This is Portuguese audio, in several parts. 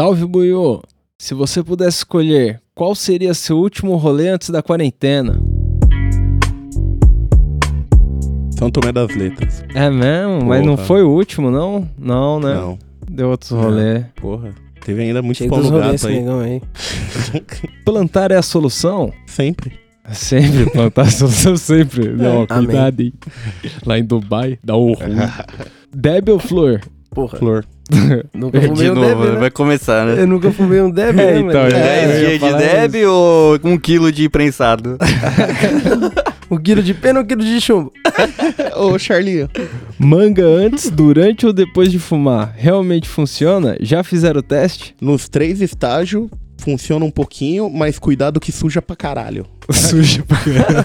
Salve, Buiô! Se você pudesse escolher, qual seria seu último rolê antes da quarentena? São Tomé das Letras. É mesmo? Mas não Porra. foi o último, não? Não, né? Não, Deu outros rolê. porra. Teve ainda muito dos no rolês gato aí. negão aí. Plantar é a solução? Sempre. Sempre, plantar é a solução sempre. Não, cuidado, hein? Lá em Dubai, dá um ruim. Deb ou Flor? Porra, Flor. nunca De fumei um novo, Deb, né? vai começar, né? Eu nunca fumei um Deb, É, né, então, mano? é. 10 eu ia dias de Deb ou um quilo de prensado? Um quilo de pena ou um quilo de chumbo? Ô, Charlinho. Manga antes, durante ou depois de fumar? Realmente funciona? Já fizeram o teste? Nos três estágios, funciona um pouquinho, mas cuidado que suja pra caralho. Sujo pra caralho.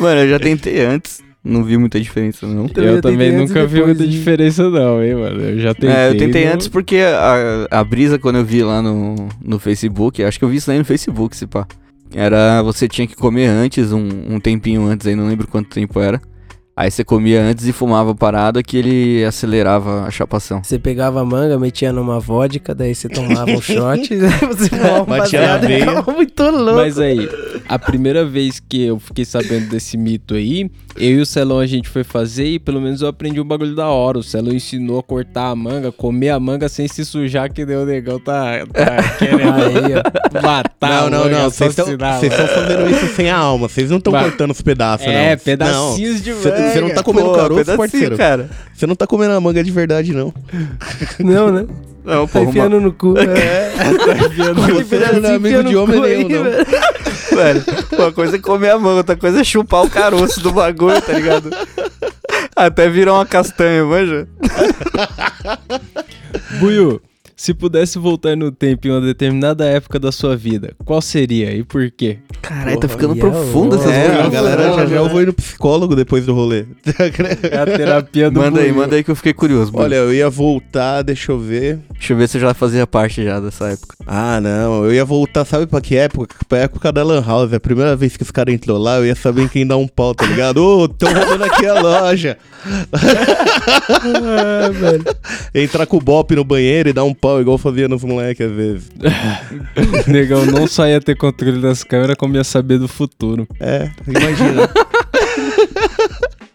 Mano, eu já tentei antes. Não vi muita diferença, não. Eu eu também nunca vi muita hein? diferença não, hein, mano. Eu já tentei. é, eu tentei não- antes porque a, a brisa, quando eu vi lá no, no Facebook, acho que eu vi isso aí no Facebook, se pá. Era, você tinha que comer antes, um, um tempinho antes aí, não lembro quanto tempo era. Aí você comia antes e fumava parada que ele acelerava a chapação. Você pegava a manga, metia numa vodka, daí você tomava um shot, daí você fumava um baseado muito louco. Mas aí, a primeira vez que eu fiquei sabendo desse mito aí, eu e o Celão a gente foi fazer e pelo menos eu aprendi um bagulho da hora. O Celão ensinou a cortar a manga, comer a manga sem se sujar, que deu o negão tá, tá querendo Aí, ó. matar não, a não, manga, não. Vocês estão fazendo isso sem a alma. Vocês não estão cortando os pedaços, não. É, pedacinhos de Você manga. você não tá comendo Pô, caroço, parceiro. cara. Você não tá comendo a manga de verdade, não. Não, né? Não, Tá pô, uma, enfiando no cu. É, Você não é amigo de homem nenhum, não. Velho, uma coisa é comer a manga, outra coisa é chupar o caroço do bagulho, tá ligado? Até virar uma castanha, manja. Buiu, se pudesse voltar no tempo em uma determinada época da sua vida, qual seria e por quê? Caralho, tá ficando é profundo essas É, a coisas. galera já já eu vou ir no psicólogo depois do rolê. É a terapia do Manda aí, Buiu. manda aí que eu fiquei curioso. Bruno. Olha, eu ia voltar, deixa eu ver. Deixa eu ver se eu já fazia parte já dessa época. Ah, não, eu ia voltar, sabe pra que época? Pra época da Lan House. A primeira vez que os caras entrou lá, eu ia saber em quem dá um pau, tá ligado? Ô, tão roubando aqui a loja. Ah, velho. Entrar com o bop no banheiro e dar um pau, igual fazia nos moleques às vezes. Negão não só ia ter controle das câmeras, como ia saber do futuro. É, imagina.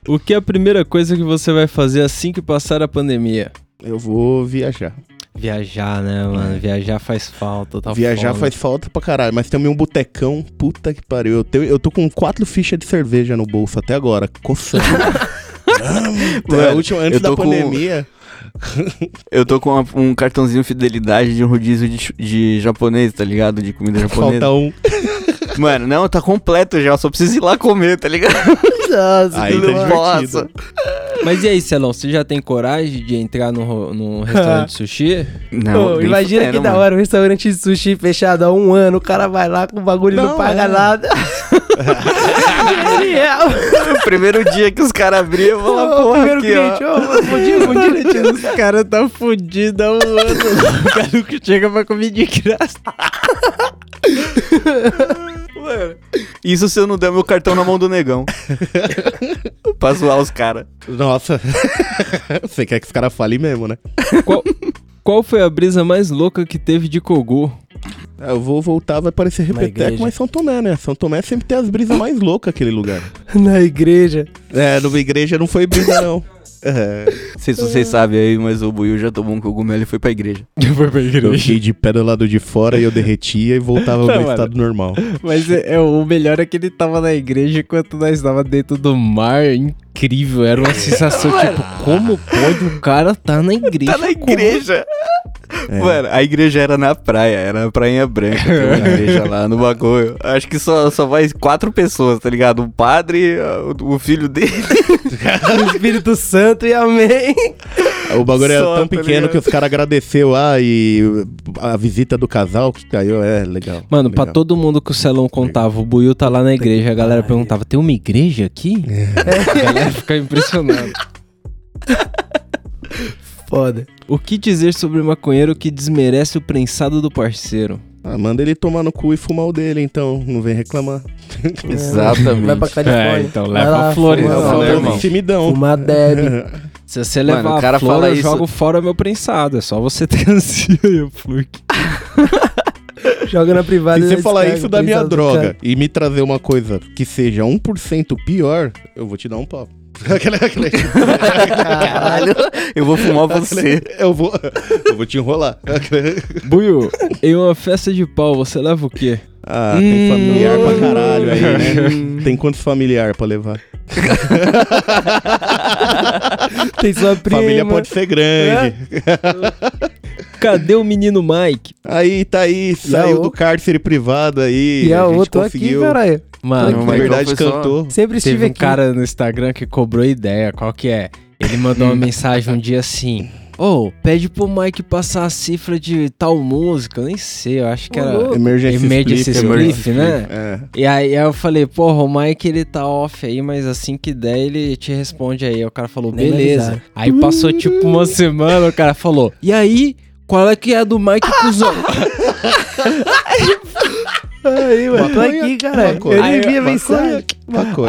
O que é a primeira coisa que você vai fazer assim que passar a pandemia? eu vou viajar. Viajar, né, mano? Viajar faz falta, tá viajar foda. faz falta pra caralho, mas também um botecão, puta que pariu. Eu, tenho, eu tô com quatro fichas de cerveja no bolso até agora, coçando. Mano, a última, antes da com- pandemia. Eu tô com uma- um cartãozinho fidelidade de um rodízio de, de japonês, tá ligado? De comida japonesa. Falta um. Mano, não, tá completo já, só preciso ir lá comer, tá ligado? Nossa, Aí que tá divertido. Mas e aí, Celão, você já tem coragem de entrar num, ro- num restaurante de sushi? Não, Pô, nem imagina fudendo, que da mano. hora, um restaurante de sushi fechado há um ano, o cara vai lá com o bagulho e não, Não, paga é. nada. Genial. O primeiro dia que os caras abriram, eu vou lá, porra, primeiro aqui, cliente, ó. bom dia, bom dia, tio. Os caras tá fudido há um ano. o cara nunca chega pra comer de graça. Mano, Isso se eu não der meu cartão na mão do negão. pra zoar os caras. Nossa. Você quer que os caras falem mesmo, né? Qual, qual foi a brisa mais louca que teve de Kogu? É, Eu vou voltar, vai parecer repeteco, igreja. mas São Tomé, né? São Tomé sempre tem as brisas mais loucas aquele lugar. Na igreja. É, numa igreja não foi brisa, não. É, Não sei se vocês sabem aí, mas o Buiu já tomou um cogumelo e foi pra igreja. Foi pra eu fiquei de pé do lado de fora e eu derretia e voltava ao Não, meu mano. estado normal. Mas é, é, o melhor é que ele tava na igreja enquanto nós tava dentro do mar. Incrível, era uma sensação tipo, como pode o cara tá na igreja? Tá na Como- igreja! É. Mano, a igreja era na praia, era na Prainha Branca, tem uma igreja lá no bagulho. Acho que só, só vai quatro pessoas, tá ligado? O padre, o, o filho dele. O Espírito Santo e amém. O bagulho era Só, tão tá pequeno ligado? que os caras agradeceu lá e a visita do casal que caiu, é legal. Mano, pra legal. todo mundo que o Celão contava, o Buiu tá lá na igreja. A galera perguntava, tem uma igreja aqui? A galera fica impressionada. Foda. O que dizer sobre o maconheiro que desmerece o prensado do parceiro? Ah, manda ele tomar no cu e fumar o dele, então, não vem reclamar. Exatamente. Vai pra Califórnia. É, então leva lá, a flores, fuma leva lá, a Leva irmão. timidão. Fumar deb. Se você Mano, levar o cara a flor, fala eu isso- jogo fora meu prensado. É só você ter assim aí, o flor. Joga na privada. Se e você falar isso da minha droga cara. e me trazer uma coisa que seja 1% pior, eu vou te dar um pau. Caralho, eu vou fumar você. eu, vou, eu vou te enrolar. Buiu, em uma festa de pau, você leva o quê? Ah, tem Hum. familiar pra caralho aí, né? Tem quantos familiar pra levar? Tem sua prima. Família pode ser grande. Cadê o menino Mike? Aí tá aí, E saiu a do cárcere privado aí. E a gente outra aqui, conseguiu. caralho. Mano, Na verdade, cantou. Sempre estive teve um aqui. cara no Instagram que cobrou ideia. Qual que é? Ele mandou uma mensagem um dia assim. Ô, pede pro Mike passar a cifra de tal música. Eu nem sei, eu acho que era. louco. Emergency Emergency Split, Split, né? É. E aí eu falei, porra, o Mike ele tá off aí, mas assim que der ele te responde aí. O cara falou, Nem beleza. Aí passou tipo uma semana, o cara falou, e aí, qual é que é a do Mike cuzão? Aí, mano. Tô aqui, maconha. Eu nem Aí, vi a maconha. mensagem.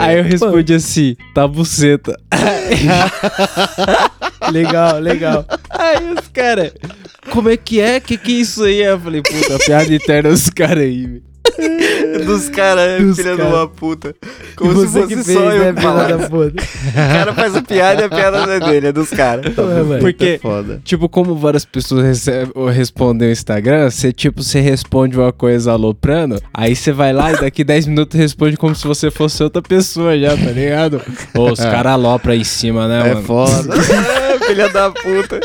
Aí eu respondi assim, tá buceta. Legal, legal. Aí os caras, como é que é? Que que é isso aí? Aí eu falei, puta, piada interna dos caras aí, velho. Dos caras, filha de cara. uma puta. E Como se você fosse que fez, só né, eu falar. da puta. O cara faz a piada e a piada não é dele, é dos caras. Ué, mano. Porque- É foda. Tipo, como várias pessoas recebem, ou respondem no Instagram, você tipo, você responde uma coisa aloprando, aí você vai lá e daqui 10 minutos responde como se você fosse outra pessoa já, tá ligado? Ô, os caras alopram aí em cima, né, É mano? foda. filha da puta.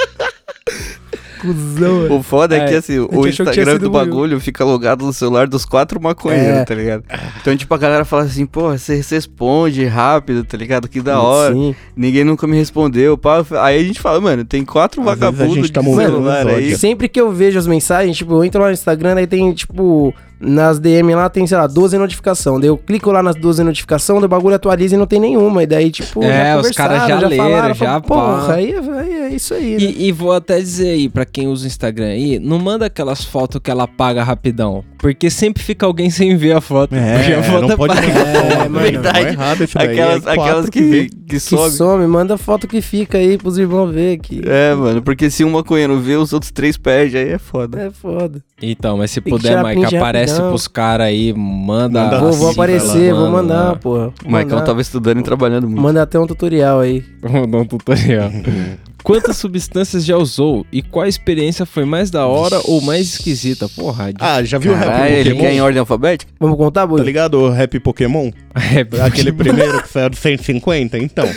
O foda é, É, que assim, o Instagram do bagulho fica logado no celular dos quatro maconheiros, É. tá ligado? Então, tipo, a galera fala assim, pô, você responde rápido, tá ligado? Que da hora. Sim. Ninguém nunca me respondeu, pá. Aí a gente fala, mano, tem quatro vagabundos gente tá de celular nos aí. Sempre que eu vejo as mensagens, tipo, eu entro lá no Instagram, aí tem, tipo, nas DM lá tem, sei lá, 12 notificações. Daí eu clico lá nas 12 notificações, o bagulho atualiza e não tem nenhuma. E daí, tipo, É, os caras já leram, falaram, já, falaram, pá. Porra, aí, aí é isso aí, né? E, e vou até dizer aí, pra quem usa o Instagram aí, não manda aquelas fotos que ela apaga rapidão. Porque sempre fica alguém sem ver a foto. porque a É, foto não pode É, mano. Verdade. errado isso daí. Aquelas, é aquelas que, que, Que sobe. some, manda foto que fica aí pros irmãos ver que É, mano, porque se um maconheiro vê, os outros três perdem, aí é foda. é foda. Então, mas se que puder, Mike, print aparece rapidão. pros caras aí, manda. Manda vou, assim, vou vai aparecer, lá, vou manda mandar, lá. porra. O Vou Maicon mandar. tava estudando e trabalhando muito. Manda até um tutorial aí. Vou dar um tutorial. Quantas substâncias já usou e qual experiência foi mais da hora ou mais esquisita? Porra, de... Ah, já viu o Caralho, rap ele Pokémon? quer em ordem alfabética? Vamos contar? Tá ligado o rap Pokémon? é, Aquele primeiro que saiu de 150? Então.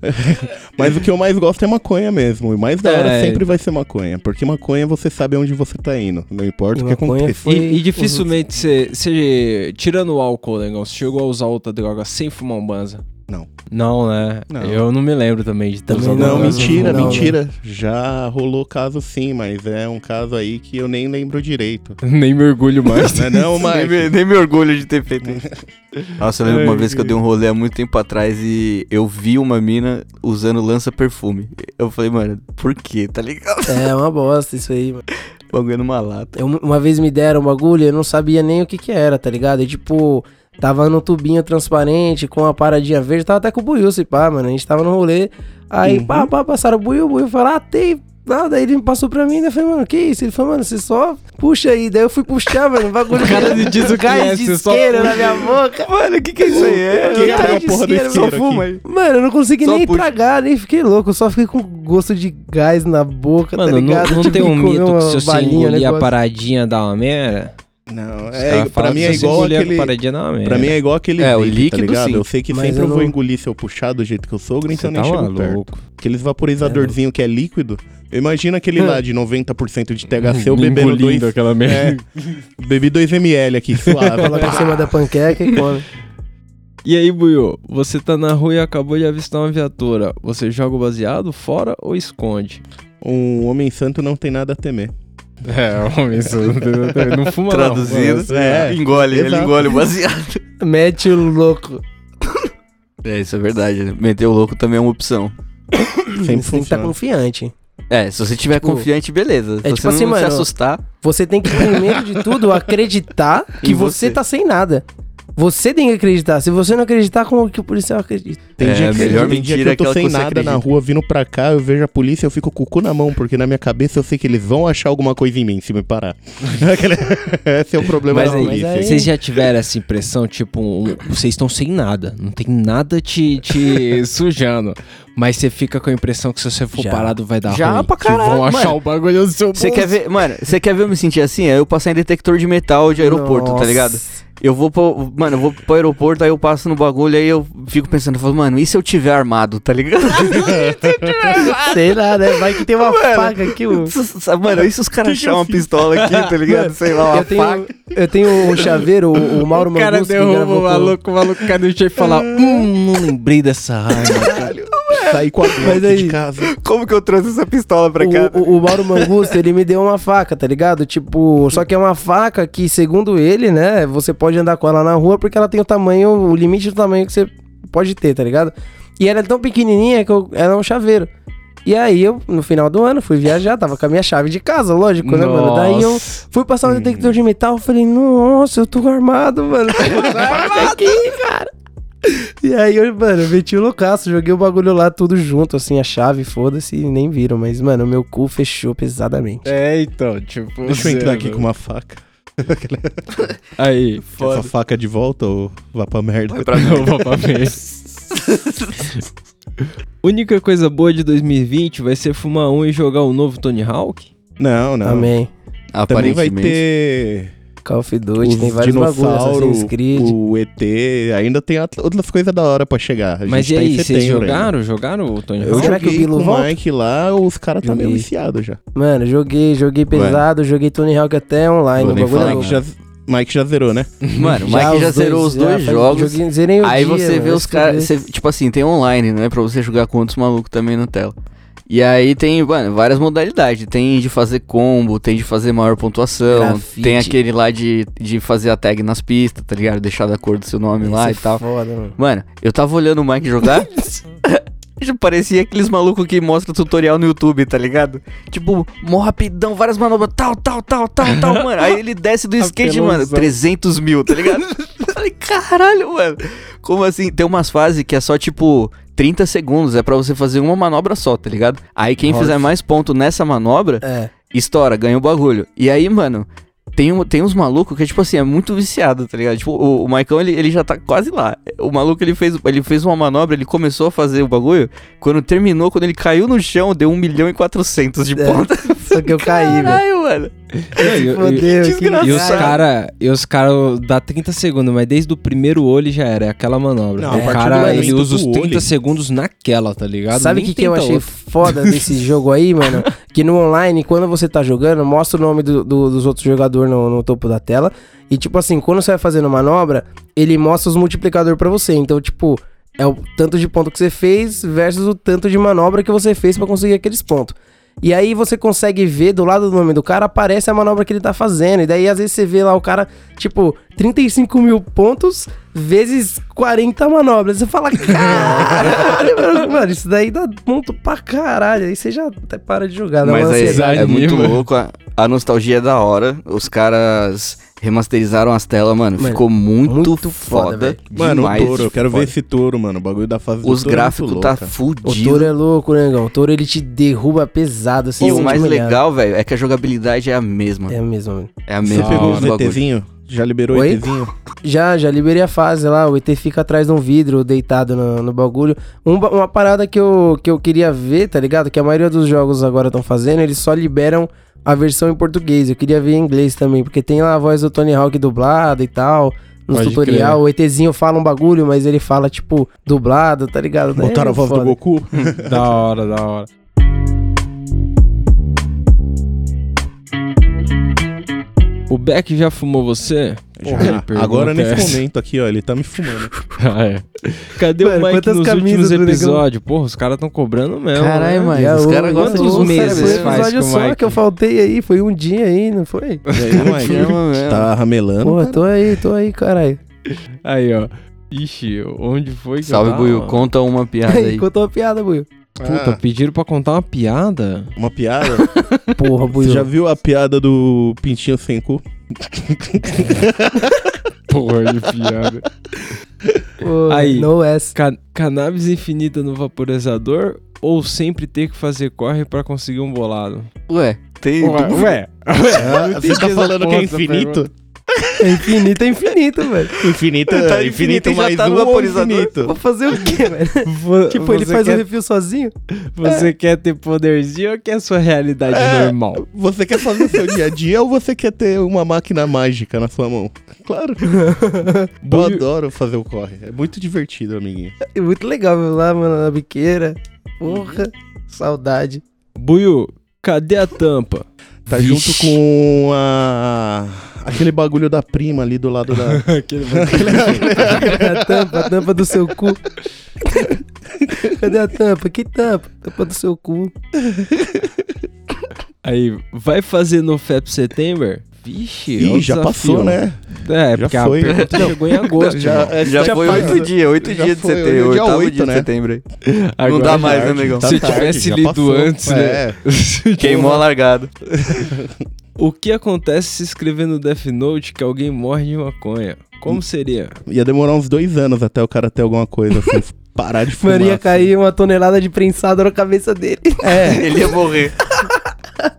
Mas o que eu mais gosto é maconha mesmo. E mais da hora É. sempre vai ser maconha. Porque maconha você sabe onde você tá indo. Não importa o que maconha aconteça. foi- E, e dificilmente você, você. Tirando o álcool, negão, você chegou a usar outra droga sem fumar um banza? Não. Não, né? Não. Eu não me lembro também de ter Também Não, mentira, não, mentira. Já rolou caso sim, mas é um caso aí que eu nem lembro direito. Nem mergulho mais. Não é não, nem, mas... me, nem me orgulho de ter feito isso. Nossa, eu lembro uma vez que eu dei um rolê há muito tempo atrás e eu vi uma mina usando lança-perfume. Eu falei, mano, por quê? Tá ligado? É uma bosta isso aí, mano. O bagulho numa lata. Eu- uma vez me deram um bagulho, eu não sabia nem o que que era, tá ligado? E tipo, tava no tubinho transparente, com a paradinha verde, tava até com o buiu, se pá, mano. A gente tava no rolê, aí Uhum. pá, pá, passaram o buiu, o buiu falou, ah, tem... Nada, aí ele me passou pra mim, daí eu falei, mano, que isso? Ele falou, mano, você só puxa aí. Daí eu fui puxar, mano, o bagulho. O cara me diz o que é, de isqueiro na minha boca. Mano, o que que é isso aí? É, Gás pega de a porra isqueiro, só fuma aí. Mano, eu não consegui Só nem puxa. tragar, nem fiquei louco. Eu só fiquei com gosto de gás na boca, tá Mano, ligado? não, não Tive tem que um mito que se você engolir a paradinha dá uma merda? Não, é, pra mim é se igual aquele... paradinha merda. Pra mim é igual aquele É, o vape, líquido, tá ligado? sim. Eu sei que Mas sempre eu eu vou não- engolir se eu puxar do jeito que eu sou, então Você eu nem tá chego perto. maluco. Aqueles vaporizadorzinho que é líquido. Eu imagino aquele lá de 90% de THC, eu bebendo engolindo dois... aquela É, merda. bebi 2ml aqui, suave. Coloca em cima da panqueca e come. E aí, Buiu, você tá na rua e acabou de avistar uma viatura. Você joga o baseado fora ou esconde? um homem santo não tem nada a temer. É, homem, isso não, não fuma Traduzido, não. É, engole, ele engole o baseado. Mete o louco. É, isso é verdade. né? Meter o louco também é uma opção. Sempre Você tem que estar funciona. confiante. É, se você tiver Tipo, confiante, beleza. é se tipo você assim, não se mano, assustar, Você tem que, primeiro de tudo, acreditar que você. você. tá sem nada. Você tem que acreditar. Se você não acreditar, como que o policial acredita? Tem É, dia, que, melhor tem dia que mentira eu tô sem você nada na rua vindo pra cá, eu vejo a polícia, eu fico com o cu na mão, porque na minha cabeça eu sei que eles vão achar alguma coisa em mim se me parar. Esse é o problema Mas da aí, polícia. aí- vocês já tiveram essa impressão, tipo, um- vocês estão sem nada, não tem nada te, te sujando. Mas você fica com a impressão que se você for Já. parado vai dar Já ruim. pra que vão caralho, achar mano. o bagulho no seu Você bolso. quer ver, mano, você quer ver eu me sentir assim? É eu passar em detector de metal de aeroporto, tá ligado? Eu vou pro, mano, eu vou pro aeroporto, aí eu passo no bagulho, aí eu fico pensando, eu falo, mano, e se eu tiver armado, tá ligado? Sei lá, né? Vai que tem uma Mano, faca aqui, o... mano, e se os caras acharem uma fiz? pistola aqui, tá ligado? Sei lá, uma Eu tenho, faca. eu tenho um chaveiro, o, o Mauro O cara derruba o maluco, o maluco cai no chão e fala: Hum, não lembrei dessa arma. cara." Sair com a Mas Glock aí- de casa. Como que eu trouxe essa pistola pra cá? O, o, o Mauro Mangusto, ele me deu uma faca, tá ligado? Tipo, só que é uma faca que, segundo ele, né, você pode andar com ela na rua porque ela tem o tamanho, o limite do tamanho que você pode ter, tá ligado? E ela é tão pequenininha que eu, ela é um chaveiro. E aí eu, no final do ano, fui viajar, tava com a minha chave de casa, lógico, né, mano? Daí eu fui passar um detector de metal, falei, nossa, eu tô armado, mano. Faca aqui, cara. E aí, eu, mano, eu meti o loucaço, joguei o bagulho lá tudo junto, assim, a chave, foda-se, e nem viram. Mas, mano, meu cu fechou pesadamente. É, então, tipo. Deixa eu entrar aqui zero. com uma faca. Aí, Essa faca de volta ou vá pra merda? Vai pra Não, vou pra ver. Única coisa boa de 2020 vai ser fumar um e jogar o novo Tony Hawk? Não, não. Amém. Também vai Aparentemente. ter Call of Duty, os tem vários bagulhos, o ET, ainda tem outras coisas da hora pra chegar. A Mas e tá em aí, vocês ainda. jogaram? Jogaram o Tony Eu Hawk? Será que o joguei Bilo com o volta? Mike lá, os caras tá meio viciados já. Mano, joguei, joguei pesado, joguei Tony Hawk até online, Vou o bagulho é já, Mike já zerou, né? Mano, o Mike já, os zerou os dois já faz- jogos. Joguei, zerei o Aí dia, você vê mano, os se caras. Tipo assim, tem online, né? Pra você jogar com outros malucos também na tela. E aí tem, mano, várias modalidades. Tem de fazer combo, tem de fazer maior pontuação, Grafite. tem aquele lá de, de fazer a tag nas pistas, tá ligado? Deixar da cor do seu nome lá e Isso é tal. Foda, mano. Mano, eu tava olhando o Mike jogar. Parecia aqueles malucos que mostram tutorial no YouTube, tá ligado? Tipo, mó rapidão, várias manobras, tal, tal, tal, tal, tal, mano. Aí ele desce do skate, mano, Apelãozão. 300 mil, tá ligado? Eu Falei, caralho, mano. Como assim? Tem umas fases que é só, tipo, 30 segundos, é pra você fazer uma manobra só, tá ligado? Aí quem Nossa. fizer mais ponto nessa manobra, É. estoura, ganha o bagulho. E aí, mano, tem, um, tem uns malucos que, tipo assim, é muito viciado, tá ligado? Tipo, o, o Maicon, ele, ele já tá quase lá. O maluco, ele fez, ele fez uma manobra, ele começou a fazer o bagulho. Quando terminou, quando ele caiu no chão, deu 1 milhão e 400 de É, ponta. Só que eu caí, velho. Caralho, mano. E- e- Fodeu, que E os desgraçado. cara, e os cara dá 30 segundos, mas desde o primeiro olho já era, é aquela manobra. Não, o cara, ele usa os do 30 olho- segundos naquela, tá ligado? Sabe o que, que eu achei outra. foda desse jogo aí, mano? Que no online, quando você tá jogando, mostra o nome do- do- dos outros jogadores no, no topo da tela. E, tipo assim, quando você vai fazendo manobra, ele mostra os multiplicadores pra você. Então, tipo, é o tanto de ponto que você fez versus o tanto de manobra que você fez pra conseguir aqueles pontos. E aí você consegue ver do lado do nome do cara, aparece a manobra que ele tá fazendo. E daí, às vezes, você vê lá o cara, tipo, 35 mil pontos vezes 40 manobras. Você fala, caralho, mano, isso daí dá ponto pra caralho. Aí você já até para de jogar. dá Mas ansiedade. é muito louco. A, a nostalgia é da hora. Os caras remasterizaram as telas, mano. Mano, ficou muito, muito foda, foda. velho. Mano, demais o touro, eu quero foda. ver esse touro, mano. O bagulho da fase do Os touro é gráficos louco, tá cara. O fudido. touro é louco, negão. O touro ele te derruba pesado assim. E o mais legal, velho, é que a jogabilidade é a mesma. É mesmo, mano. É a Você mesma. pegou dos os bagulho. Já liberou o? ETzinho? Já, já liberei a fase lá. O ET fica atrás de um vidro deitado no, no bagulho. Um uma parada que eu, que eu queria ver, tá ligado? Que a maioria dos jogos agora estão fazendo, eles só liberam a versão em português. Eu queria ver em inglês também, porque tem lá a voz do Tony Hawk dublada e tal. No Pode tutorial, o ETzinho fala um bagulho, mas ele fala, tipo, dublado, tá ligado? Botaram É a voz foda. do Goku? Da hora, da hora. O Beck já fumou você? Já. Minha pergunta Agora, nesse essa. momento aqui, ó, ele tá me fumando. Ah, é. Cadê Mano, o Mike quantas nos camisas últimos episódios? Porra, os caras tão cobrando mesmo. Caralho, né? mano. Já os caras gostam de meses Foi um episódio só Mike- que eu faltei aí, foi um dia aí, não foi? E aí, Mike? Tá ramelando? Pô, cara? tô aí, tô aí, caralho. Aí, ó. Ixi, onde foi que Salve? Buiu. Conta uma piada Aí, contou uma piada, Buiu. Puta, Ah, pediram pra contar uma piada? uma piada? Porra, Buiu. Você já viu a piada do pintinho sem cu? Porra de piada. Pô, Aí. No S. Ca- cannabis infinita no vaporizador ou sempre ter que fazer corre pra conseguir um bolado? Ué, tem. ué. Ah, você tá falando que é infinito? É infinito, é infinito, velho. Infinito, Tá infinito, infinito e já mais tá no um vaporizador. infinito? Vou fazer o quê, velho? Tipo, ele faz o quer, refil sozinho? Você quer ter poderzinho ou quer a sua realidade É. normal? Você quer fazer o seu dia a dia ou você quer ter uma máquina mágica na sua mão? Claro. Eu adoro fazer o corre. É muito divertido, amiguinho. É muito legal, viu? Lá, mano, na biqueira. Porra, saudade. Buiu, cadê a tampa? Tá Vixe. junto com a... aquele bagulho da prima ali do lado da... Aquele- Cadê a tampa? A tampa do seu cu. Cadê a tampa? Que tampa? Tampa do seu cu. Aí, vai fazer no FEP September? Vixe, é Ih, já desafio. passou, né? É, Já porque foi. a pergunta chegou em agosto. Já- é, Já, já foi oito dias, oito dias de foi, setembro, é dia oitavo oito, dia de né? setembro aí. Agora dá já mais, né, tarde. negão? Se Tá eu tivesse tarde, já lido passou. antes, né? É. Queimou a largada. O que acontece se escrever no Death Note que alguém morre de maconha? Como seria? Ia demorar uns dois anos até o cara ter alguma coisa assim, parar de fumar. Maria assim. cair uma tonelada de prensado na cabeça dele. É, Ele ia morrer.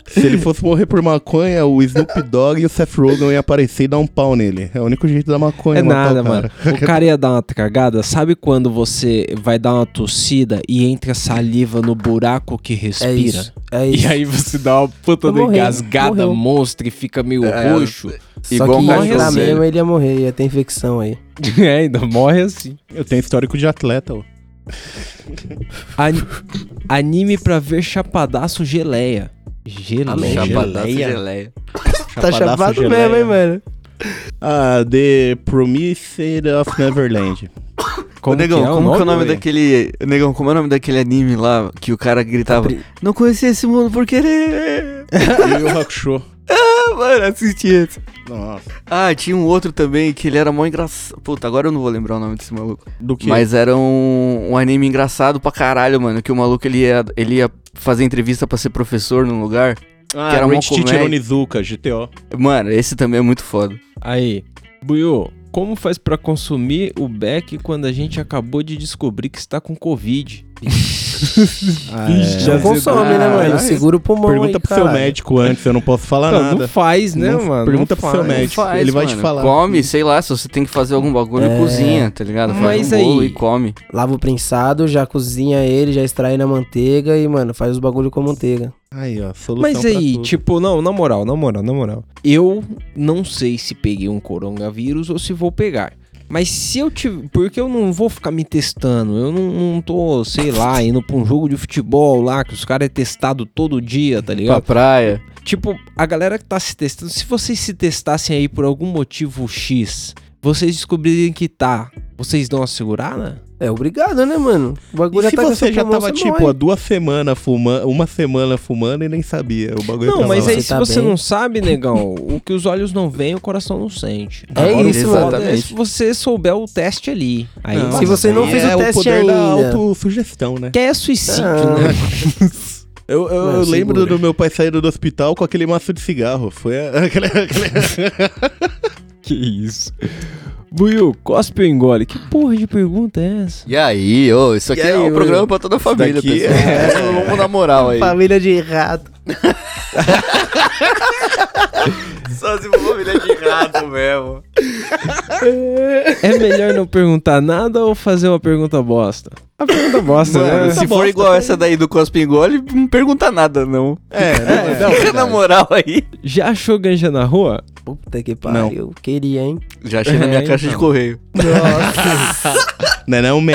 Se ele fosse morrer por maconha, o Snoop Dogg e o Seth Rogen iam aparecer e dar um pau nele. É o único jeito da maconha É matar nada, o cara. mano. O cara ia dar uma cagada. Sabe quando você vai dar uma tossida e entra saliva no buraco que É respira? isso. É E isso. aí você dá uma puta Eu de morri, engasgada morreu. monstra e fica meio É, roxo. Só Igual que velho. mesmo, ele ia morrer, ia ter infecção aí. É, ainda morre assim. Eu tenho histórico de atleta, ó. Ani- Anime pra ver chapadaço geleia. Geleia. Amém. Chapadaço Geleia. geleia. Tá chapado geleia. mesmo, hein, mano? Ah, The Promised of Neverland. Como Ô, negão, que é o como que é o nome daquele. Negão, como é o nome daquele anime lá que o cara gritava? Não conheci esse mundo por querer. e o Hakusho. Ah, mano, assisti esse. Nossa. Ah, tinha um outro também que ele era mó engraçado. Puta, agora eu não vou lembrar o nome desse maluco. Do que? Mas era um, um anime engraçado pra caralho, mano. Que o maluco ele ia, ele ia fazer entrevista pra ser professor num lugar. ah, que era Great Teacher. Onizuka, GTO. Mano, esse também é muito foda. Aí, Buiu, como faz pra consumir o Beck quando a gente acabou de descobrir que está com Covid? Ah, Vixe, Já consome, né, Ah, mano? é. Segura o pulmão Pergunta aí, pro seu caralho. médico antes, eu não posso falar Não, nada. não faz, né, Não- mano? pergunta Não pro seu faz. médico. Faz, ele vai te mano. falar. Come, sei lá, se você tem que fazer algum bagulho, É. cozinha, tá ligado? Faz Mas um bolo aí- e come. Lava o prensado, já cozinha ele, já extrai na manteiga e, mano, faz os bagulho com manteiga. Aí, ó, solução Mas pra aí, tudo. tipo, não, na moral, na moral, na moral. Eu não sei se peguei um coronavírus ou se vou pegar. Mas se eu tiver. Porque eu não vou ficar me testando. Eu não, não tô, sei lá, indo pra um jogo de futebol lá, que os caras é testado todo dia, tá Pra ligado? praia. Tipo, a galera que tá se testando, se vocês se testassem aí por algum motivo X, vocês descobrirem que tá, vocês dão uma segurada? É obrigado, né, mano? O bagulho E se você já tava, você tipo, há duas semanas fumando, uma semana fumando e nem sabia. O bagulho Não, mas lá. aí Você se tá você bem. não sabe, negão, o que os olhos não veem, o coração não sente. É Agora, o isso, mano. é se você souber o teste ali. Aí, Não, Se você não fez é o teste poder da ainda. autossugestão, né? Que é suicídio, Ah. né? Eu, eu- Não, eu lembro do meu pai saindo do hospital com aquele maço de cigarro. Foi a- aquele- que isso. Buiu, cospe ou engole? Que porra de pergunta é essa? E aí, ô, isso aqui E é aí, um ô? programa pra toda a família, daqui pessoal. É, vamos na moral aí. Família de rato. Só se for família de rato mesmo. É melhor não perguntar nada ou fazer uma pergunta bosta? A pergunta bosta, Mano, né? se for igual essa daí do Cospe Engole, não pergunta nada, não. É, não, Fica na moral aí. Já achou ganja na rua? Puta que pariu. Queria, hein? Já achei na minha É, caixa de então. correio. não é não, man.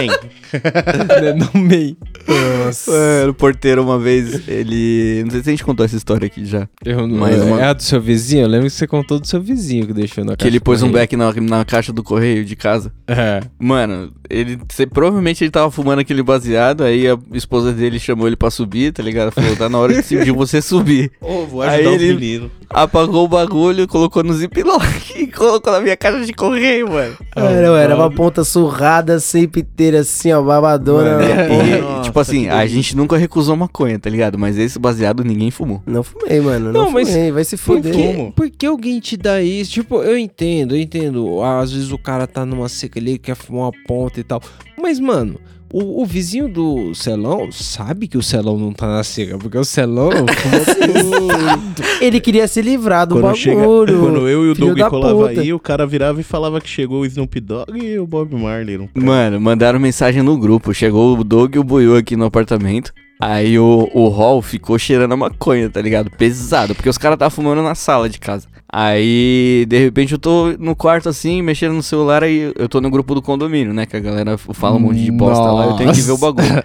No meio. Mano, o porteiro uma vez, ele... Não sei se a gente contou essa história aqui já. Eu não- Mais uma- É a do seu vizinho? Eu lembro que você contou do seu vizinho que deixou na Que caixa ele pôs um beck na, na caixa do correio de casa. É. Mano, ele cê- provavelmente ele tava fumando aquele baseado, aí a esposa dele chamou ele pra subir, tá ligado? Falou, tá na hora de, de você subir. Ô, vou Aí ajudar os ele- meninos. Apagou o bagulho, colocou no ziplock e colocou na minha caixa de correio, mano. Era, era uma ponta surrada, sempre inteira assim, ó, babadona. Mano, na e, tipo assim, que a gente nunca recusou maconha, tá ligado? Mas esse baseado ninguém fumou. Não fumei, mano. Não, Não, mas fumei, vai se Por fuder. que, Como? por que alguém te dá isso? Tipo, eu entendo, eu entendo. Às vezes o cara tá numa seca ali, quer fumar uma ponta e tal. Mas, mano, o, o vizinho do Celão sabe que o Celão não tá na seca, porque o Celão fuma Ele queria se livrar do Quando, bagulho. chega, quando eu e o Doug da colava puta. aí, o cara virava e falava que chegou o Snoop Dogg e o Bob Marley. Mano, mandaram mensagem no grupo. Chegou o Doug e o Buiu aqui no apartamento. Aí o, o hall ficou cheirando a maconha, tá ligado? Pesado, porque os caras estavam fumando na sala de casa. Aí, de repente, eu tô no quarto assim, mexendo no celular, aí eu tô no grupo do condomínio, né? Que a galera fala um monte de bosta lá, eu tenho que ver o bagulho.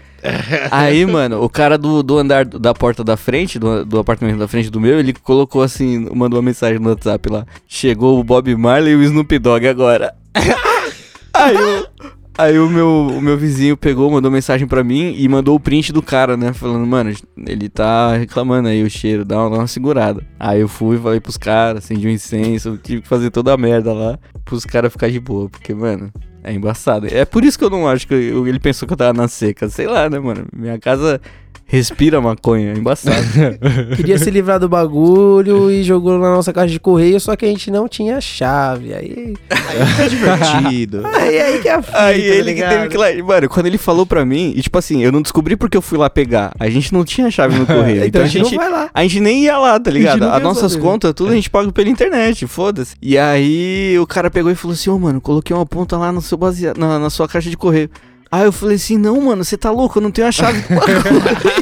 Aí, mano, o cara do, do andar da porta da frente, do, do apartamento da frente do meu, ele colocou assim, mandou uma mensagem no WhatsApp lá. Chegou o Bob Marley e o Snoop Dogg agora. Aí o, aí o meu, o meu vizinho pegou, mandou mensagem pra mim e mandou o print do cara, né? Falando, mano, ele tá reclamando aí o cheiro, dá uma, dá uma segurada. Aí eu fui, falei pros caras, acendi um incenso, tive que fazer toda a merda lá pros caras ficar de boa, porque, mano. É embaçado. É por isso que eu não acho que ele pensou que eu tava na seca. Sei lá, né, mano? Minha casa respira maconha. É embaçado. Queria se livrar do bagulho e jogou na nossa caixa de correio, só que a gente não tinha chave. Aí. é divertido. Aí, aí que é a fita, Aí tá ele que teve que ir lá. Mano, quando ele falou pra mim, e tipo assim, eu não descobri porque eu fui lá pegar. A gente não tinha chave no correio. Então então a gente não vai lá. A gente nem ia lá, tá ligado? As nossas saber. contas, tudo a gente paga pela internet, foda-se. E aí o cara pegou e falou assim: Ô, mano, coloquei uma ponta lá no seu baseado, na, na sua caixa de correio. Aí eu falei assim: Não, mano, você tá louco, eu não tenho a chave. do bagulho."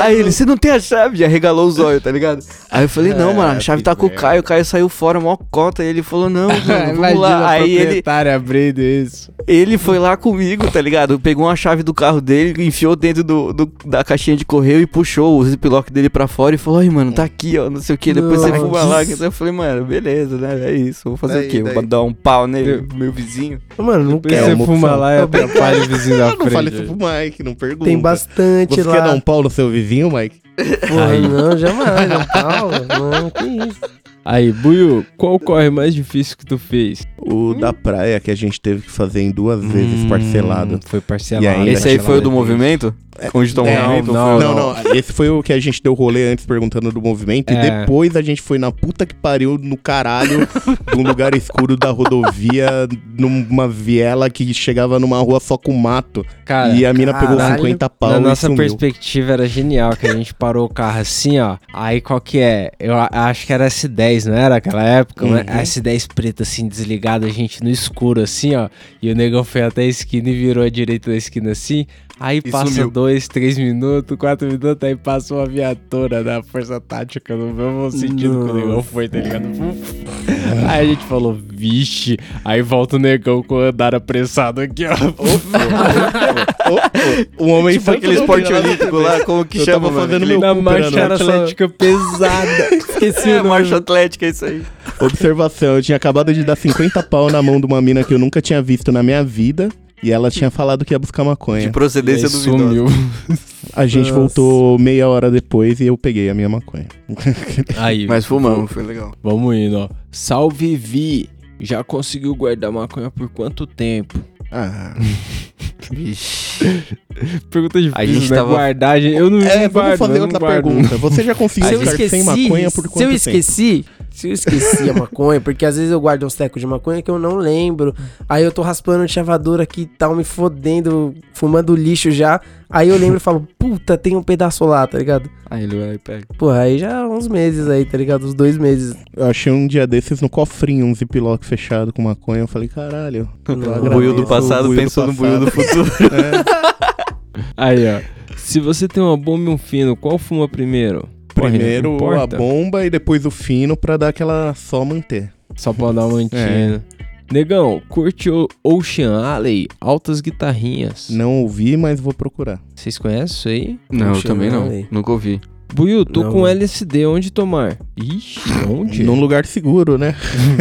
aí ele, você não tem a chave? Já regalou os olhos, tá ligado? Aí eu falei: Não, É, mano, a chave tá com o merda. Caio, o Caio saiu fora, mó cota. E ele falou: Não, mano, vamos Imagina lá. Aí ele, abrindo isso. ele foi lá comigo, tá ligado? Pegou uma chave do carro dele, enfiou dentro do, do- da caixinha de correio e puxou o ziplock dele pra fora e falou: Ai, mano, tá aqui, ó, não sei o que. Depois você fuma lá. Eu falei, mano, beleza, né? É isso. Vou fazer Daí, o quê? daí. Vou dar um pau nele, meu vizinho. Mano, não Depois você uma fuma lá e atrapalha o vizinho da não fale frente. isso pro Mike, não pergunta. Tem bastante Você lá. quer dar um pau no seu vizinho, Mike? Porra, não, jamais, não, Paulo. Não, que isso. Aí, Buiu, qual corre mais difícil que tu fez? O da praia que a gente teve que fazer em duas vezes Hum, parcelado. Foi parcelado. E ainda Esse aí foi o do movimento? Onde tá o Não, movimento? não, Não, não, esse foi o que a gente deu rolê antes perguntando do movimento. E É. depois a gente foi na puta que pariu no caralho de um lugar escuro da rodovia, numa viela que chegava numa rua só com mato. Cara, e a mina pegou caralho. 50 pau na e nossa sumiu. perspectiva era genial, que a gente parou o carro assim, ó. Aí qual que é? Eu a- acho que era S10, não era aquela época? né? Uhum. A S10 preta assim, desligada, a gente no escuro assim, ó. E o negão foi até a esquina e virou à direita da esquina assim. Aí E passa sumiu. dois, três minutos, quatro minutos, aí passa uma viatura da Força Tática no mesmo sentido que o negão foi, tá ligado? Aí a gente falou, vixe. Aí volta o negão com o andar apressado aqui, ó. O, homem Tipo santo aquele esporte olímpico lá, como que Eu chama, tava mano? fazendo meu Na marcha só- atlética pesada. Esqueci É, o nome. marcha atlética, é isso aí. Observação, eu tinha acabado de dar 50 pau na mão de uma mina que eu nunca tinha visto na minha vida. E ela tinha falado que ia buscar De maconha. procedência Aí duvidosa. sumiu. A gente Nossa. voltou meia hora depois e eu peguei a minha maconha. Aí, Mas fumamos, foi legal. Vamos indo, ó. Salve Vi. Já conseguiu guardar maconha por quanto tempo? Ah, Vixe. Pergunta difícil, A gente né? tava- Guardagem. Eu não é, não vamos guardo, fazer outra guardo. pergunta. Você já conseguiu ficar sem esqueci, maconha por quanto se eu tempo? Se eu esqueci a maconha, porque às vezes eu guardo uns tecos de maconha que eu não lembro. Aí eu tô raspando o chavador aqui e tal, me fodendo, fumando lixo já. Aí eu lembro e falo, puta, tem um pedaço lá, tá ligado? Aí ele vai lá e pega. Pô, aí já uns meses aí, tá ligado? Uns dois meses. Eu achei um dia desses no cofrinho, um ziplock fechado com maconha. Eu falei, caralho. eu Não. O buio do passado buio do pensou no buio do passado. futuro. Aí, ó. Se você tem uma bomba e um fino, qual fuma primeiro? Porra, Primeiro a bomba e depois o fino pra dar aquela só manter. Só pra dar uma mantinha. Negão, curte o Ocean Alley, altas guitarrinhas. Não ouvi, mas vou procurar. Vocês conhecem isso aí? Não, eu também não. Nunca ouvi. Buiu, tô Não, com mano. LSD, onde tomar? Ixi, onde? Num lugar seguro, né?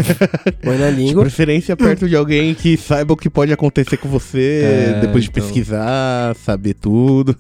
Põe na De língua. preferência perto de alguém que saiba o que pode acontecer com você, É, depois de então. pesquisar, saber tudo.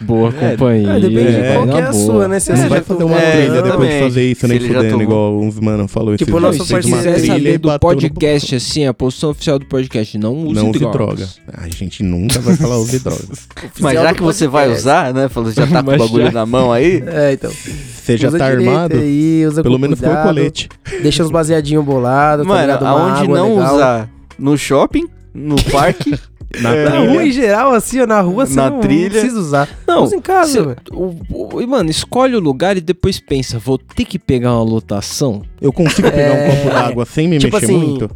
Boa companhia. Ah, depende de É, qual que é a boa. sua, né? Se Não você vai fazer uma É, trilha depois de fazer isso, nem já fudendo, igual uns mano falou Tipo, o nosso Se uma quiser saber do bateu no- podcast, assim, a posição oficial do podcast, não use Não use drogas. droga. A gente nunca vai falar use drogas. Mas já que você vai usar, né? Falou, já tá com o bagulho na mão aí. É, então. Você já tá direito armado? Aí, usa Pelo com menos foi o cuidado, colete. Deixa uns baseadinhos bolados, tá Mano, aonde água não legal. usar? No shopping, no parque. Na É, Na trilha. rua em geral, assim, ó, na rua você Na não, trilha. não precisa usar. Não, Usa em casa, cê- velho. o, o- e, mano, escolhe o lugar e depois pensa, vou ter que pegar uma lotação? Eu consigo pegar É. um copo d'água sem me Tipo mexer assim, muito?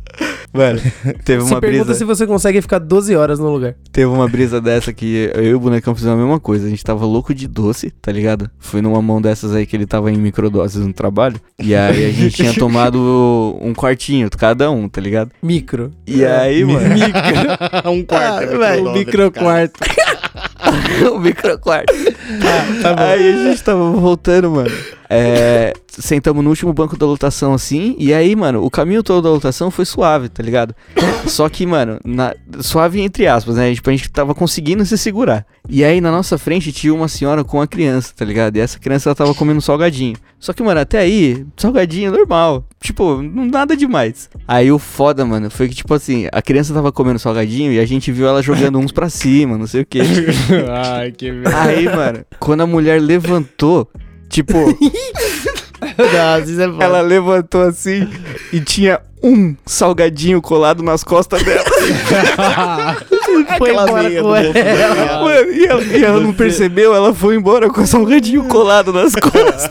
Mano, teve Se uma pergunta brisa. se você consegue ficar 12 horas no lugar. Teve uma brisa dessa que eu e o bonecão fizemos a mesma coisa. A gente tava louco de doce, tá ligado? Foi numa mão dessas aí que ele tava em microdoses no trabalho. E aí a gente tinha tomado um quartinho, cada um, tá ligado? Micro. E aí, mano. um quarto. é velho, microdose, microquarto. o microquarto. Aí a gente tava voltando, mano. É, sentamos no último banco da lotação assim. E aí, mano, o caminho todo da lotação foi suave, tá ligado? Só que, mano, na- suave entre aspas, né? Tipo, a gente tava conseguindo se segurar. E aí na nossa frente tinha uma senhora com uma criança, tá ligado? E essa criança ela tava comendo salgadinho. Só que, mano, até aí, salgadinho normal. Tipo, nada demais. Aí o foda, mano, foi que, tipo assim, a criança tava comendo salgadinho e a gente viu ela jogando uns pra cima, não sei o quê. Ai, que Aí, mano, quando a mulher levantou, tipo, ela levantou assim e tinha um salgadinho colado nas costas dela. Foi embora meia com bolso ela. Mano, e ela, e ela não percebeu, ela foi embora com o salgadinho colado nas costas.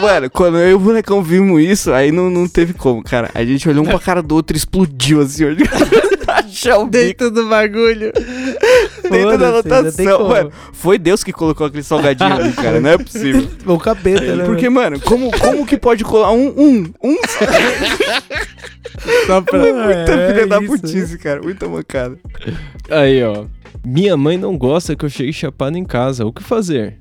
Mano, quando eu e o bonecão vimos isso, aí não, não teve como, cara. A gente olhou um pra cara do outro e explodiu assim, ó. Achar o bico Dentro do bagulho. Dentro da lotação. Mano, foi Deus que colocou aquele salgadinho ali, cara. Não é possível. O capeta, né? Porque, mano, como, como que pode colar um, um, um Só pra... Muita É, filha da isso. putice, cara. Muita mancada. Aí, ó. Minha mãe não gosta que eu chegue chapado em casa. O que fazer?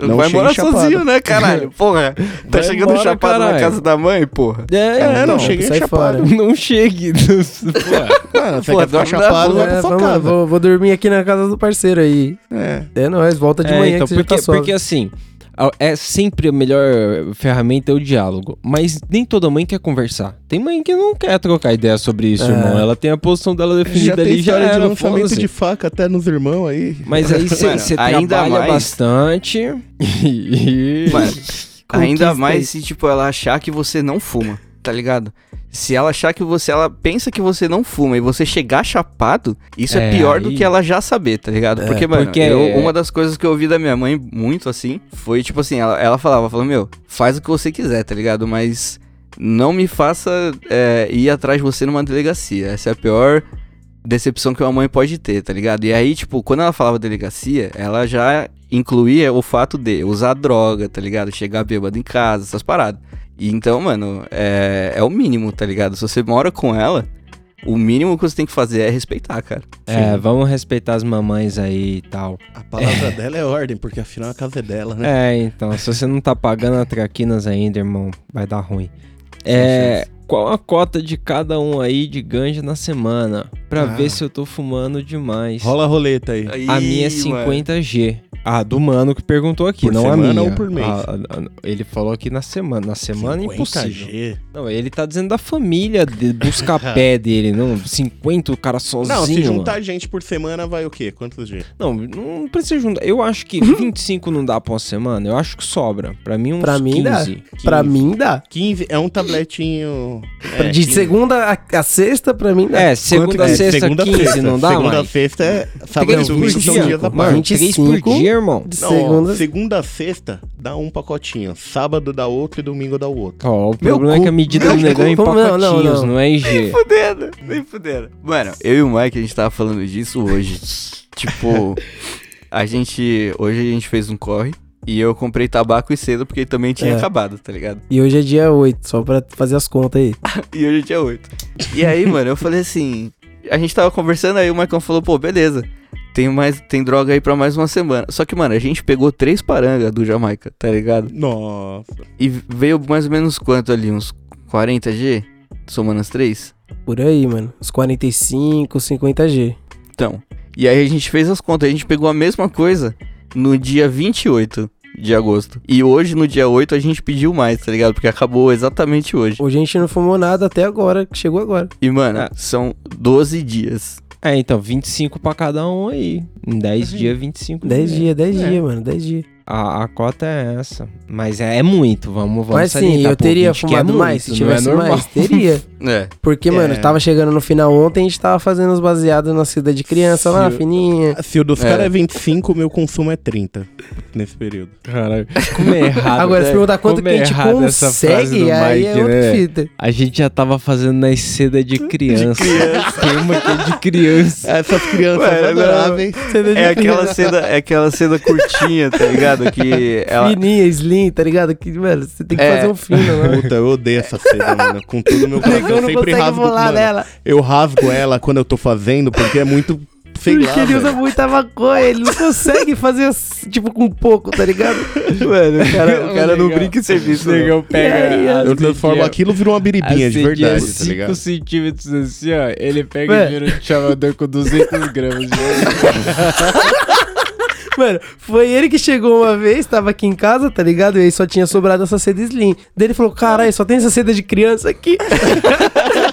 Não vai morar chapado. sozinho, né, caralho? Porra. Tá Vai chegando embora, chapado na caralho. casa da mãe, porra. É, É, então, não cheguei sai chapado. fora. Não chegue. Mano, dorme na chapado, É, sua vamos, casa. vou, vou dormir aqui na casa do parceiro aí. É. É nóis, volta de É, manhã então, que você porque, já tá porque assim, é sempre a melhor ferramenta é o diálogo. Mas nem toda mãe quer conversar. Tem mãe que não quer trocar ideia sobre isso, É. irmão. Ela tem a posição dela Já definida tem ali, já história de era, lançamento de faca até nos irmãos aí. Mas aí você ainda trabalha mais- bastante e... Mano, ainda mais se, tipo, ela achar que você não fuma, tá ligado? Se ela achar que você, ela pensa que você não fuma e você chegar chapado, isso é, É, pior do aí- que ela já saber, tá ligado? porque, mano, porque eu- é- uma das coisas que eu ouvi da minha mãe muito assim, foi tipo assim, ela, ela falava, falou, meu, faz o que você quiser, tá ligado? Mas não me faça é, ir atrás de você numa delegacia. Essa é a pior decepção que uma mãe pode ter, tá ligado? E aí, tipo, quando ela falava delegacia, ela já incluía o fato de usar droga, tá ligado? Chegar bêbado em casa, essas paradas. E então, mano, é, é o mínimo, tá ligado? Se você mora com ela, o mínimo que você tem que fazer é respeitar, cara. É, vamos respeitar as mamães aí e tal. A palavra dela é ordem, porque afinal a casa é dela, né? É, então, se você não tá pagando a traquinas ainda, irmão, vai dar ruim. É, qual a cota de cada um aí de ganja na semana? Pra Ah. ver se eu tô fumando demais. Rola a roleta aí. A minha é 50G. Ah, do mano que perguntou aqui, Por não a semana minha. ou por mês? Ah, ah, ah, ele falou aqui na semana. Na semana é impossível. 50G. Não, ele tá dizendo da família, de, dos capé dele, não 50 o cara sozinho. Não, se mano. juntar gente por semana, vai o quê? Quantos G? Não, não precisa juntar. Eu acho que 25 não dá pra uma semana. Eu acho que sobra. Pra mim, uns Pra mim 15. dá. Pra mim dá. 15 é um tabletinho. É, de 15. segunda a, a sexta, pra mim dá. É, segunda, É, sexta, segunda, 15 sexta. não dá, Segunda, mano? sexta é sábado e Três por domingo são dias dia, à mano. parte. Três por 25. dia, irmão. De Não, segunda. segunda a sexta dá um pacotinho. Sábado dá outro e domingo dá outro. Ó, o Meu problema é cu. que a medida do negão é em cu. Não, não, pacotinhos, não. não é IG. fudendo, nem fudendo. Mano, eu e o Mike, a gente tava falando disso hoje. tipo, a gente. Hoje a gente fez um corre. E eu comprei tabaco e cedo porque também tinha É. acabado, tá ligado? E hoje é dia 8, só pra fazer as contas aí. E hoje é dia 8. E aí, mano, eu falei assim. A gente tava conversando, aí o Marcão falou, pô, beleza. tem mais, tem droga aí pra mais uma semana. Só que, mano, a gente pegou três parangas do Jamaica, tá ligado? Nossa. E veio mais ou menos quanto ali? Uns 40 G? Somando as três? Por aí, mano. Uns 45, 50G. Então. E aí a gente fez as contas, a gente pegou a mesma coisa no dia 28 de agosto. E hoje, no dia 8, a gente pediu mais, tá ligado? Porque acabou exatamente hoje. Hoje a gente não fumou nada até agora, que chegou agora. E, mano, Ah. são 12 dias. É, então, 25 pra cada um aí. Em 10 dias, 25 10 dias, 10 É. dias, mano, 10 dias. A, a cota é essa. Mas é, é muito, vamos, vamos Mas sim, eu teria 20 que é fumado muito, mais. Se não é tivesse normal. mais, teria. É. Porque, mano, É. tava chegando no final ontem, a gente tava fazendo os baseados na cidade de criança lá, Se eu- fininha. Se o dos É. caras é 25, o meu consumo é 30 nesse período. Caralho, como é errado. Agora, se né? perguntar quanto Como que a é gente consegue, aí é outra né? fita. A gente já tava fazendo nas seda de criança. Tem uma que é de criança. Essas crianças Ué, adoráveis. É aquela seda, é aquela seda curtinha, tá ligado? Que ela. Fininha, slim, tá ligado? Que, mano, você tem que É. fazer um fino lá. Puta, eu odeio essa seda, mano. Com todo o meu coração. Negão Eu não sempre rasgo, mano, nela. Eu rasgo ela quando eu tô fazendo, porque é muito. Sei lá, ele usa muita maconha, ele não consegue fazer, assim, tipo, com pouco, tá ligado? Mano, o cara, o cara não brinca em serviço. O não. negão pega. E aí, a Eu transformo aquilo virou uma biribinha de verdade, tá 5 ligado? centímetros assim, ó. Ele pega Ué. e vira um chamador com 200 gramas de Mano, foi ele que chegou uma vez, tava aqui em casa, tá ligado? E aí só tinha sobrado essa seda slim. Daí ele falou, caralho, só tem essa seda de criança aqui.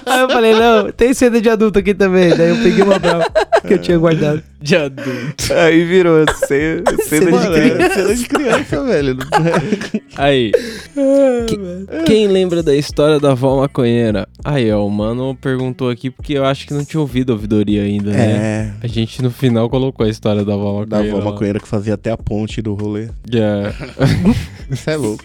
aí eu falei, não, tem seda de adulto aqui também. Daí eu peguei uma brava que eu tinha guardado. de adulto. Aí virou ce- seda de criança. é cena de criança, velho. Aí, que- quem lembra da história da avó maconheira? Aí, ó, o mano perguntou aqui porque eu acho que não tinha ouvido a ouvidoria ainda, né? É. A gente no final colocou a história da avó Da maconheira. avó lá. maconheira que fazia até a ponte do rolê. É. Isso é louco.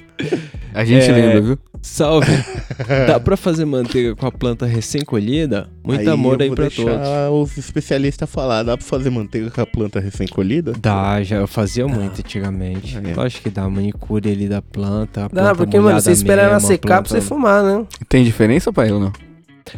A gente É. lembra, viu? Salve! Dá pra fazer manteiga com a planta recém-colhida? Muito amor eu aí pra todos. os especialistas falar. Dá pra fazer manteiga com a planta recém-colhida? Dá, já eu fazia muito antigamente. É. Lógico que dá manicure ali da planta. Dá, planta porque, mano, você espera ela secar pra você planta- fumar, né? Tem diferença, pai, ou não?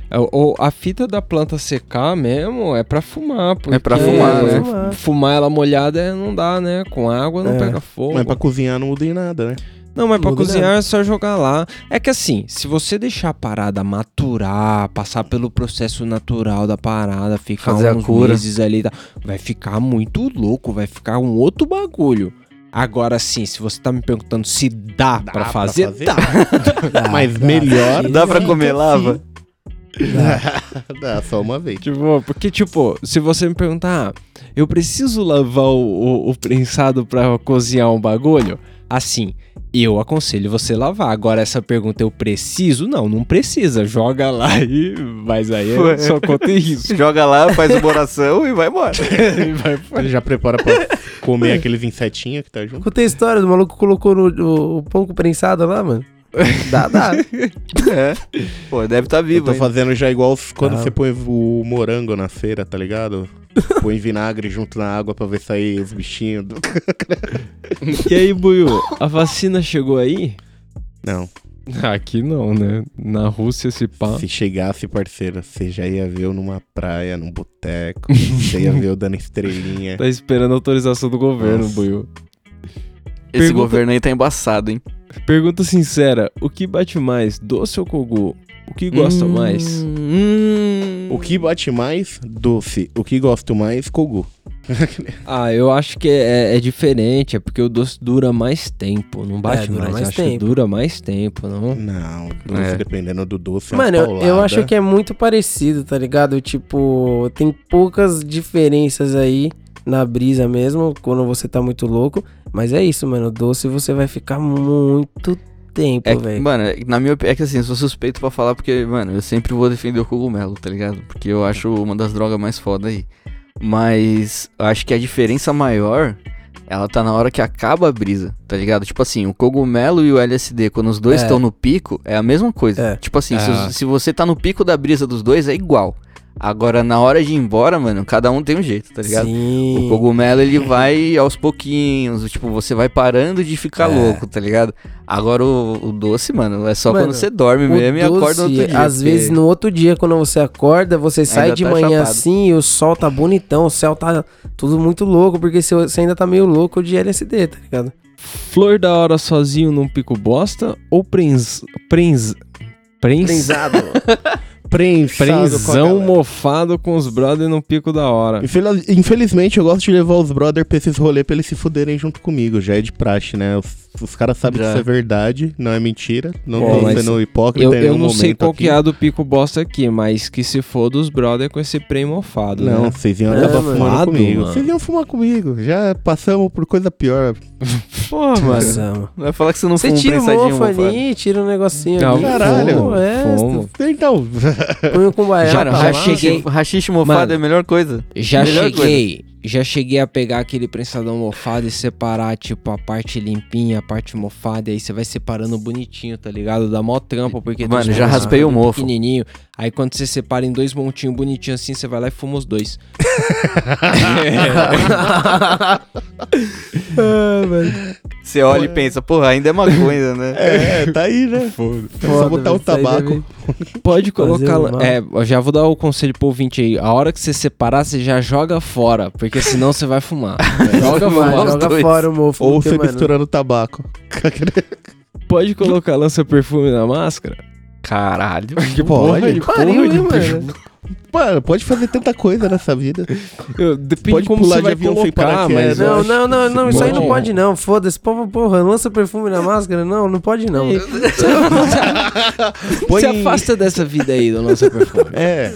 É, o- a fita da planta secar mesmo é pra fumar. Porque É pra fumar, né? Fumar. Fumar ela molhada é- não dá, né? Com água não É. pega fogo. Mas pra cozinhar não muda em nada, né? Não, mas pra Muda cozinhar é só jogar lá. É que assim, se você deixar a parada maturar, passar pelo processo natural da parada, ficar Fazer a uns cura. meses ali, vai ficar muito louco, vai ficar um outro bagulho. Agora sim, se você tá me perguntando se dá, Dá pra pra fazer, fazer? dá. Dá, Mas dá. melhor. Dá pra fica comer lava? Dá, só uma vez. Tipo, porque, tipo, se você me perguntar, ah, eu preciso lavar o, o, o prensado pra cozinhar um bagulho? Assim, eu aconselho você lavar. Agora, essa pergunta, eu preciso? Não, não precisa. Joga lá e. Mas aí é só conta e risco. Joga lá, faz uma oração e vai embora. E vai Ele já prepara pra comer aqueles insetinhos que tá junto. Contei a história do maluco que colocou no, o, o pão com prensado lá, mano. Dá, dá. É. Pô, deve estar tá Eu vivo tô ainda. fazendo já igual quando Ah. você põe o morango na feira, tá ligado? Põe vinagre junto na água pra ver sair os bichinhos. do- E aí, Buiu, a vacina chegou aí? Não, Aqui não, né? Na Rússia, se pá. se chegasse, parceiro, você já ia ver eu numa praia, num boteco. você ia ver eu dando estrelinha. Tá esperando a autorização do governo, Nossa. Buiu. Esse Pergunta- governo aí tá embaçado, hein? Pergunta sincera: o que bate mais, doce ou kogu? O que gosta Hum, mais? hum. O que bate mais? Doce. O que gosto mais? Kogu. Ah, eu acho que é, é diferente, é porque o doce dura mais tempo, não bate É, dura mais, mais acho que tempo. dura mais tempo, não? Não, doce É. dependendo do doce. é uma Mano, eu, acho que é muito parecido, tá ligado? Tipo, tem poucas diferenças aí na brisa mesmo, quando você tá muito louco. Mas é isso, mano. Doce você vai ficar muito tempo, É, velho. mano, na minha opinião, é que assim, eu sou suspeito pra falar porque, mano, eu sempre vou defender o cogumelo, tá ligado? Porque eu acho uma das drogas mais foda aí. Mas eu acho que a diferença maior, ela tá na hora que acaba a brisa, tá ligado? Tipo assim, o cogumelo e o LSD, quando os dois É. estão no pico, é a mesma coisa. É. Tipo assim, se, Ah. os- se você tá no pico da brisa dos dois, é igual. Agora, na hora de ir embora, mano, cada um tem um jeito, tá ligado? Sim. O cogumelo, ele vai aos pouquinhos, tipo, você vai parando de ficar É. louco, tá ligado? Agora, o, o doce, mano, é só Mano, quando você dorme mesmo e acorda no outro doce, dia. Às porque- vezes, no outro dia, quando você acorda, você sai Ainda de tá manhã chapado. assim e o sol tá bonitão, o céu tá tudo muito louco, porque você você ainda tá meio louco de LSD, tá ligado? Flor da hora sozinho num pico bosta ou prens... Prens... Prens... Prensado. Prensado galera. mofado com os brothers num pico da hora. Infeliz- Infelizmente, eu gosto de levar os brother pra esses rolês pra eles se fuderem junto comigo. Já é de praxe, né? Os, os caras sabem que isso é verdade, não é mentira. Não Pô, tô sendo hipócrita Eu, em eu não sei qual aqui. que é a do pico bosta aqui, mas que se for dos brother com esse prem mofado, Não, né? vocês iam É, acabar mano. fumando Fumado, comigo. mano. Vocês iam fumar comigo. Já passamos por coisa pior. Pô, mano. Nossa, Vai falar que você não Você fuma um tira o prensadinho mofo mofado. ali, tira um negocinho Não, ali. caralho. É, Fumo. Então, põe um cumbaiá Já- pra já lá. cheguei- Rachixe mofado Mano, é a melhor coisa. Já Melhor cheguei, já cheguei a pegar aquele prensadão mofado e separar, tipo, a parte limpinha, a parte mofada, e aí você vai separando bonitinho, tá ligado? Dá mó trampa, porque Mano, já raspei o mofo. pequenininho. Aí quando você separa em dois montinhos bonitinhos assim, você vai lá e fuma os dois. Você olha e pensa, porra, ainda é maconha, né? é, tá aí, né? Foda. É só botar o tabaco. deve- Pode colocar. Lá-. É, eu já vou dar o conselho pro ouvinte aí. A hora que você separar, você já joga fora, porque senão você vai fumar. joga Vai, fora. joga dois. fora o mofo. Ou você misturando tabaco. Pode colocar lança-perfume na máscara? Caralho. Que Pode. de Pariu, hein, perfume. mano? Mano, pode fazer tanta coisa nessa vida. Eu- Depende Pode como pular você de vai avião sem paraquedas, Não, acho não, não, não, isso aí não pode não, foda-se. Porra, porra, lança perfume na máscara? Não, não pode não. Põe- Se afasta dessa vida aí do lança-perfume. É,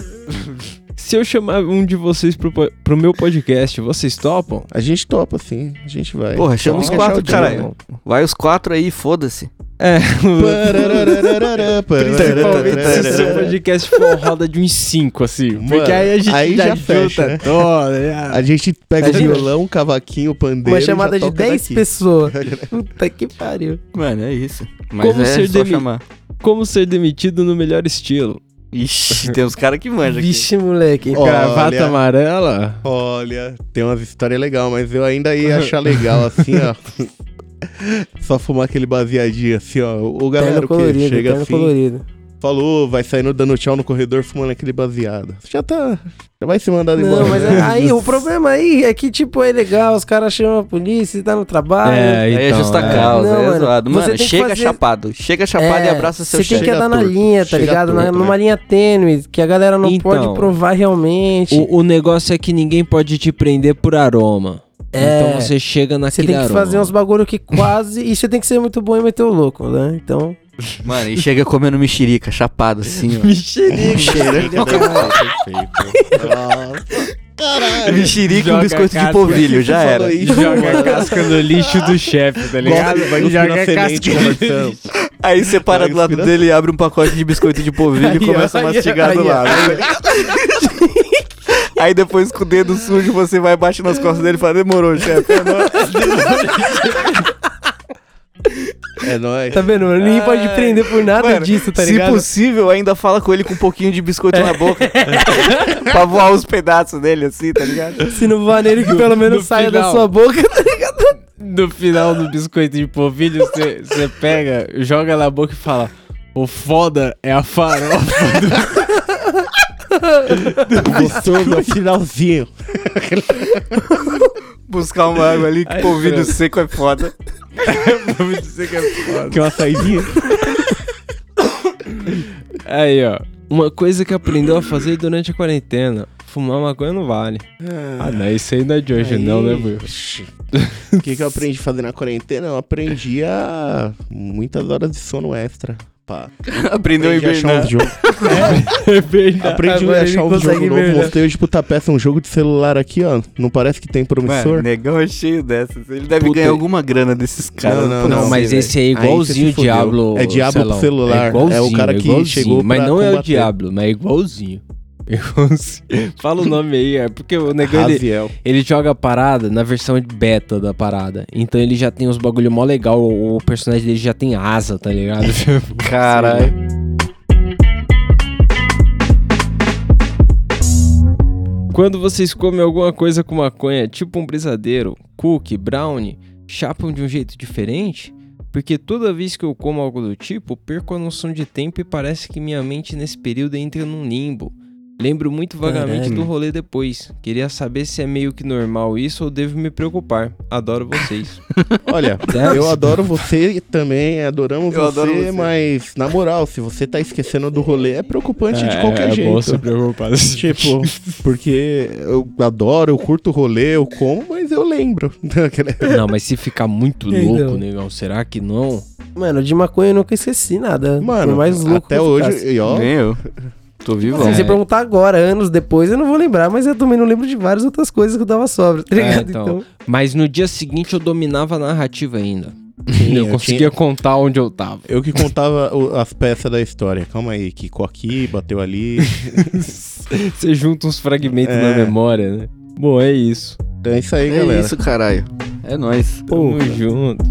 Se eu chamar um de vocês pro, pro meu podcast, vocês topam? a gente topa sim, a gente vai. Porra, chama os quatro, caralho. Vai os quatro aí, foda-se. É, principalmente se o podcast for roda de uns 5, assim. Porque Mano, aí a gente aí já, já fecha, né? toda. já. A gente pega o Imagina. violão, o cavaquinho, o pandeiro. Uma chamada de toca 10 daqui. pessoas. Puta que pariu. Mano, é isso. Mas Como é ser só demi- chamar. Como ser demitido no melhor estilo? Ixi, tem uns caras que manjam aqui. Vixe, moleque. Gravata Olha. amarela? Olha, tem umas histórias legais, mas eu ainda ia achar legal assim, ó. Só fumar aquele baseadinho assim, ó. O galera o colorido, chega assim, colorido. Falou, vai saindo dando tchau no corredor fumando aquele baseado. Já tá. Já vai se mandar embora. Não, mas né? aí o problema aí é que, tipo, é legal, os caras chamam a polícia, tá no trabalho. É, Aí é então, justa é. causa, Não, é mano, zoado. você Mano, chega fazer- chapado. Chega chapado e abraça seu Você tem que andar na linha, tá ligado? Na- torto, numa né? linha tênue, que a galera não Então, pode provar realmente. O, o negócio é que ninguém pode te prender por aroma. É. Então você chega Você naquele tem que aroma. fazer uns bagulho que quase. e você tem que ser muito bom e meter o louco, né? Então. Mano, e chega comendo mexerica, chapado assim, ó. Mexerica, perfeito. Nossa. Caralho. Mexerica e Joga um biscoito casca. de polvilho, já era. isso, Joga mano. a casca no lixo do chefe, tá ligado? Vai cuspir na semente conversando. Aí você para Vai do lado dele e abre um pacote de biscoito de polvilho e Aí, começa a mastigar aí, do lado. Aí depois com o dedo sujo você vai baixo nas costas dele e fala, demorou, chefe. É nóis." É. Tá vendo? mano? Ninguém pode prender por nada Mano, disso, tá Se ligado? possível, ainda fala com ele com um pouquinho de biscoito na boca. pra voar os pedaços dele assim, tá ligado? Se não voar nele, que pelo menos no saia da final. sua boca, tá ligado? No final do biscoito de polvilho, você você pega, joga na boca e fala: O foda é a farofa Gostoso é o finalzinho. Buscar uma água ali que Aí, polvilho pronto. seco é foda. Você que é foda. Que é uma saidinha. Aí, ó. Uma coisa que aprendeu a fazer durante a quarentena: fumar maconha não vale. Ah, não, isso aí não é de hoje, não, né, Will? O que, que eu aprendi a fazer na quarentena? Eu aprendi a muitas horas de sono extra. Pá. Aprendeu a Aprendi a achar hibernar. uns jogos. É. Aprendi Agora a achar um jogo novo. Mostrei hoje pro Tapeça um jogo de celular aqui, ó. Não parece que tem promissor? Mano, negão é cheio dessas. Ele deve Puta. ganhar alguma grana desses caras. não, pode Não, ser, mas esse é igualzinho o. Diablo. É Diablo pro celular. É, igualzinho, É o cara que igualzinho. chegou Mas pra não é o. Diablo, mas é igualzinho. Fala o nome aí, é porque o negão ele, ele joga a parada na versão beta da parada. Então ele já tem uns bagulho mó legal. O, o personagem dele já tem asa, tá ligado? Caralho. Quando vocês comem alguma coisa com maconha, tipo um brisadeiro, cookie, brownie, chapam de um jeito diferente? Porque toda vez que eu como algo do tipo, perco a noção de tempo e parece que minha mente nesse período entra num limbo. Lembro muito vagamente Caralho. do rolê depois. Queria saber se é meio que normal isso ou devo me preocupar. Adoro vocês. Olha, eu adoro você também, adoramos você, adoro você. mas na moral, se você tá esquecendo do rolê, é preocupante de É, qualquer é jeito. bom se preocupar. Tipo, porque eu adoro, eu curto o rolê, eu como, mas eu lembro. Não, mas se ficar muito Então. louco, negão, será que não? Mano, de maconha eu nunca esqueci nada. Mano, Por mais louco até hoje, e ó, Nem eu. Tô vivo. Se É. você perguntar agora, anos depois, eu não vou lembrar, mas eu também não lembro de várias outras coisas que eu dava sobra, tá É, ligado? então. então, Mas no dia seguinte eu dominava a narrativa ainda. Sim, eu eu conseguia contar onde eu tava. eu que contava o- as peças da história. Calma aí, quicou aqui, bateu ali. Você junta uns fragmentos É. na memória, né? Bom, é isso. Então é isso aí, É galera. isso, caralho. É nóis. Tamo junto.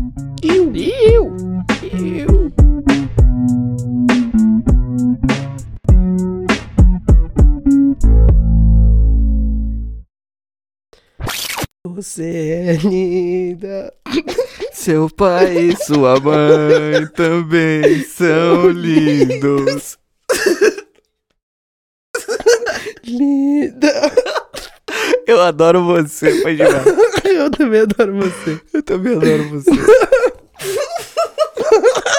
Você é linda. Seu pai e sua mãe também são lindos. Linda. Eu adoro você, pai demais. Eu também adoro você. Eu também adoro você.